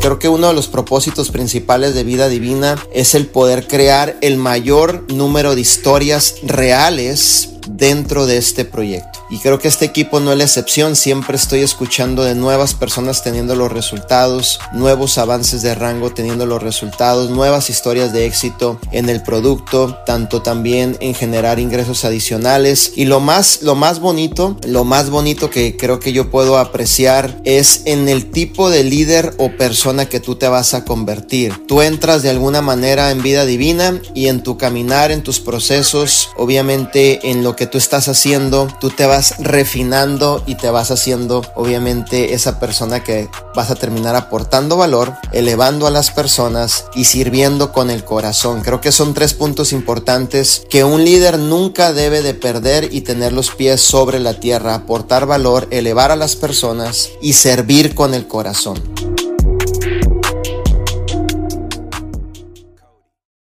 Creo que uno de los propósitos principales de Vida Divina es el poder crear el mayor número de historias reales dentro de este proyecto. Y creo que este equipo no es la excepción, siempre estoy escuchando de nuevas personas teniendo los resultados, nuevos avances de rango teniendo los resultados, nuevas historias de éxito en el producto, tanto también en generar ingresos adicionales. Y lo más, lo más bonito, lo más bonito que creo que yo puedo apreciar es en el tipo de líder o persona que tú te vas a convertir. Tú entras de alguna manera en vida divina y en tu caminar, en tus procesos, obviamente en lo que tú estás haciendo, tú te vas refinando y te vas haciendo obviamente esa persona que vas a terminar aportando valor, elevando a las personas y sirviendo con el corazón. Creo que son tres puntos importantes que un líder nunca debe de perder y tener los pies sobre la tierra, aportar valor, elevar a las personas y servir con el corazón.